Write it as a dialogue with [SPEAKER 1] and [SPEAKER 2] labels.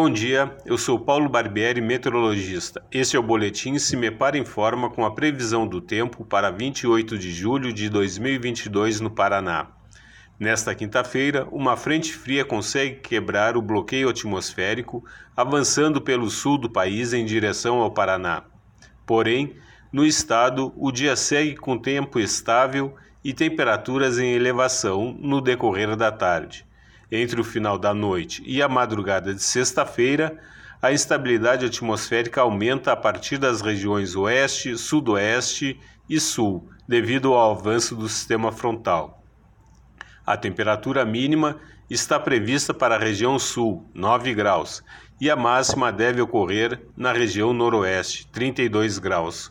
[SPEAKER 1] Bom dia, eu sou Paulo Barbieri, meteorologista. Este é o boletim Se Me Para Informa com a previsão do tempo para 28 de julho de 2022 no Paraná. Nesta quinta-feira, uma frente fria consegue quebrar o bloqueio atmosférico, avançando pelo sul do país em direção ao Paraná. Porém, no estado, o dia segue com tempo estável e temperaturas em elevação no decorrer da tarde. Entre o final da noite e a madrugada de sexta-feira, a instabilidade atmosférica aumenta a partir das regiões oeste, sudoeste e sul, devido ao avanço do sistema frontal. A temperatura mínima está prevista para a região sul, 9 graus, e a máxima deve ocorrer na região noroeste, 32 graus.